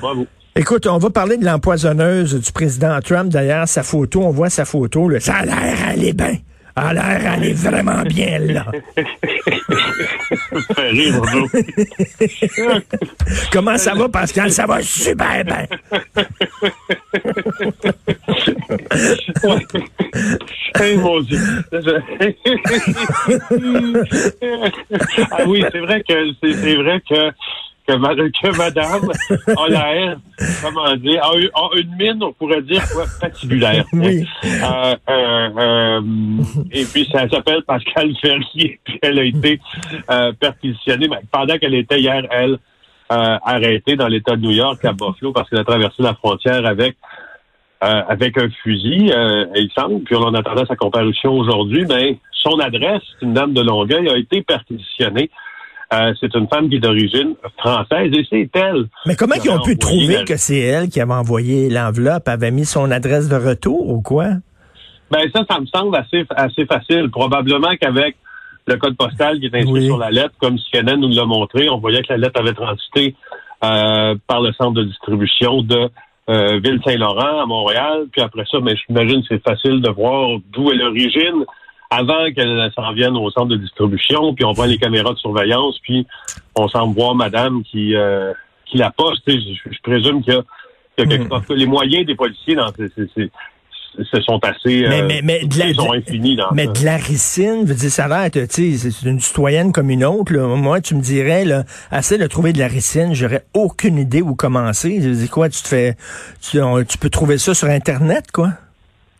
Bravo. Écoute, on va parler de l'empoisonneuse du président Trump. D'ailleurs, sa photo, on voit sa photo. Là, ça a l'air, est bien. A l'air, est vraiment bien là. Ça fait rire. Comment ça va, Pascal? Ça va super bien. Hey, mon Dieu. ah oui, c'est vrai que c'est vrai que que, ma- que madame a l'air, comment dire, a, une mine, on pourrait dire, quoi, patibulaire. Oui. Euh, euh, euh, et puis, ça s'appelle Pascal Ferrier. Puis elle a été euh, perquisitionnée ben, pendant qu'elle était hier, elle, euh, arrêtée dans l'État de New York, à Buffalo, parce qu'elle a traversé la frontière avec euh, avec un fusil, euh, il semble. Puis on en attendait sa comparution aujourd'hui. Mais son adresse, une dame de Longueuil, a été perquisitionnée. Euh, c'est une femme qui est d'origine française et c'est elle. Mais comment ils ont pu trouver la- que c'est elle qui avait envoyé l'enveloppe, avait mis son adresse de retour ou quoi? Ben ça, ça me semble assez, assez facile. Probablement qu'avec le code postal qui est inscrit Oui. sur la lettre, comme CNN nous l'a montré, on voyait que la lettre avait transité euh, par le centre de distribution de euh, Ville-Saint-Laurent à Montréal. Puis après ça, ben, j'imagine que c'est facile de voir d'où est l'origine avant qu'elle s'en vienne au centre de distribution. Puis on voit les caméras de surveillance, puis on semble voir madame qui, euh, qui la poste. Je, je présume qu'il y a, y a quelque Mm. parce que les moyens des policiers dans ces, ce sont assez Mais- euh, mais- mais de la- ils sont infinis dans Mais ça. de la ricine, veut dire, ça a l'air, tu sais, c'est une citoyenne comme une autre. là. Moi, tu me dirais, là, assez de trouver de la ricine, j'aurais aucune idée où commencer. Je dis quoi, tu te fais, tu, on- tu peux trouver ça sur Internet, quoi?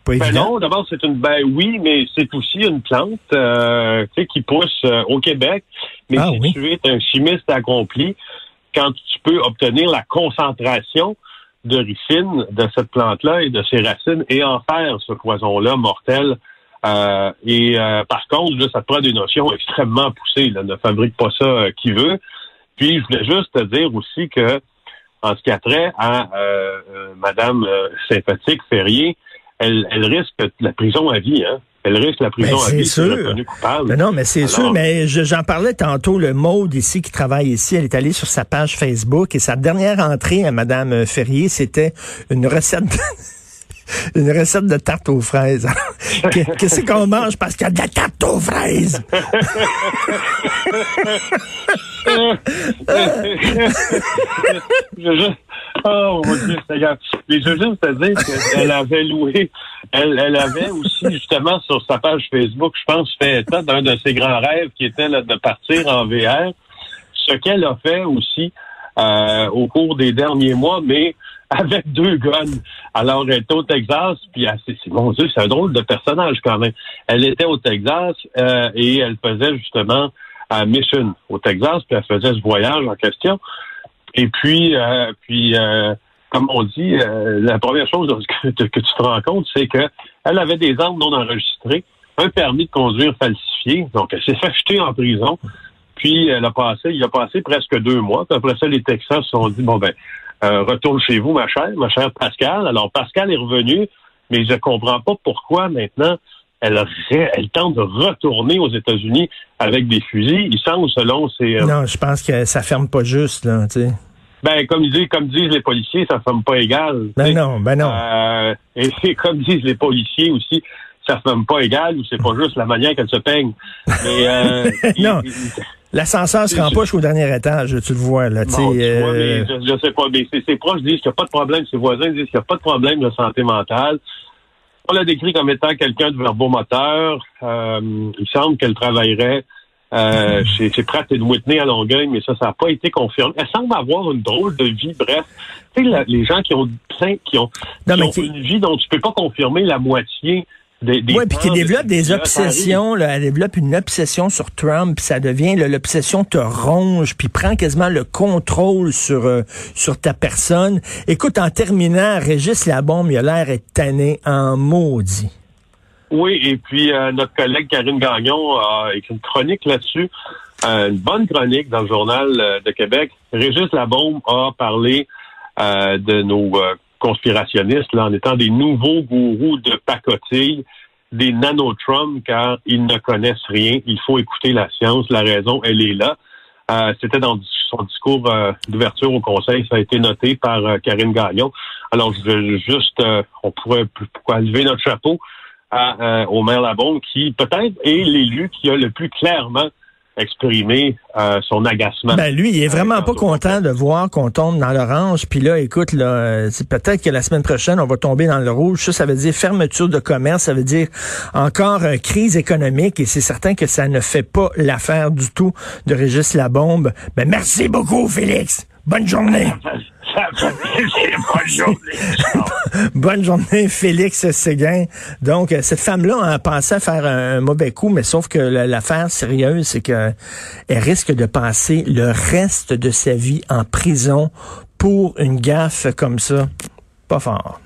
Pas Ben non, d'abord c'est une ben oui, mais c'est aussi une plante euh, qui pousse euh, au Québec. Mais Ah si oui. tu es un chimiste accompli, quand tu peux obtenir la concentration de ricine de cette plante-là et de ses racines et en faire ce poison-là mortel. euh, et euh, par contre, là, ça te prend des notions extrêmement poussées. Là. Ne fabrique pas ça euh, qui veut. Puis je voulais juste te dire aussi que en ce qui a trait à euh, euh, Madame euh, sympathique Ferrier, elle, elle risque la prison à vie, hein. Elle risque la prison Ben, à vie sûr. coupable. Ben non, mais c'est sûr, mais je- j'en parlais tantôt, le Maude ici qui travaille ici, elle est allée sur sa page Facebook et sa dernière entrée à Madame Ferrier, c'était une recette de, une recette de tarte aux fraises. Que- Qu'est-ce qu'on mange parce qu'il y a de la tarte aux fraises? oh mon Dieu, Seigneur. Mais je veux juste te dire qu'elle avait loué, elle, elle avait aussi justement sur sa page Facebook, je pense, fait état d'un de ses grands rêves qui était là, de partir en VR. Ce qu'elle a fait aussi euh, au cours des derniers mois, mais avec deux guns. Alors, elle était au Texas, puis c'est- mon Dieu, c'est un drôle de personnage quand même. Elle était au Texas euh, et elle faisait justement à Mission au Texas, puis elle faisait ce voyage en question. Et puis, euh, puis euh, comme on dit, euh, la première chose que, que tu te rends compte, c'est que elle avait des armes non enregistrées, un permis de conduire falsifié, donc elle s'est fait jeter en prison. Puis elle a passé, il a passé presque deux mois. Puis après ça, les Texans se sont dit bon ben, euh, retourne chez vous, ma chère, ma chère Pascal. Alors Pascal est revenu, mais je comprends pas pourquoi maintenant elle, tente de retourner aux États-Unis avec des fusils. Il semble, selon ses, euh, Non, je pense que ça ferme pas juste, là, tu sais. ben comme disent, comme disent les policiers, ça ne ferme pas égal. Ben non, ben non. Euh, et comme disent les policiers aussi, ça ne ferme pas égal ou c'est pas juste la manière qu'elle se peigne. Mais euh, Non. L'ascenseur se rend pas jusqu'au dernier étage, tu le vois, là, tu sais. Bon, tu vois, mais je, je sais pas, mais ses, ses proches disent qu'il n'y a pas de problème, ses voisins disent qu'il n'y a pas de problème de santé mentale. On l'a décrit comme étant quelqu'un de verbomoteur. Euh, il semble qu'elle travaillerait euh, chez, chez Pratt Whitney à Longueuil, mais ça, ça n'a pas été confirmé. Elle semble avoir une drôle de vie, bref. Tu sais, la- les gens qui ont plein, qui ont, qui ont une vie dont tu peux pas confirmer la moitié des, des Oui, puis qui développe des obsessions, là, elle développe une obsession sur Trump, puis ça devient, l'obsession te ronge, puis prend quasiment le contrôle sur euh, sur ta personne. Écoute, en terminant, Régis Labombe, il a l'air est tanné en maudit. Oui, et puis euh, notre collègue Karine Gagnon a écrit une chronique là-dessus, euh, une bonne chronique dans le journal euh, de Québec. Régis Labombe a parlé euh, de nos euh, conspirationnistes là, en étant des nouveaux gourous de pacotille, des nanotrums, car ils ne connaissent rien. Il faut écouter la science. La raison, elle est là. Euh, c'était dans son discours euh, d'ouverture au Conseil, ça a été noté par Karine Gagnon. Alors, je veux juste, on pourrait pourquoi lever notre chapeau à, au maire Labonde, qui peut-être est l'élu qui a le plus clairement exprimer euh, son agacement. Ben lui, il est vraiment pas content de voir qu'on tombe dans l'orange. Puis là, écoute, là, c'est peut-être que la semaine prochaine, on va tomber dans le rouge. Ça, ça veut dire fermeture de commerce, ça veut dire encore euh, crise économique. Et c'est certain que ça ne fait pas l'affaire du tout de Régis Labombe. Ben merci beaucoup, Félix. Bonne journée. bonne journée. Félix Séguin. Donc, euh, cette femme-là a pensé à faire un mauvais coup, mais sauf que l'affaire sérieuse, c'est qu'elle risque de passer le reste de sa vie en prison pour une gaffe comme ça. Pas fort.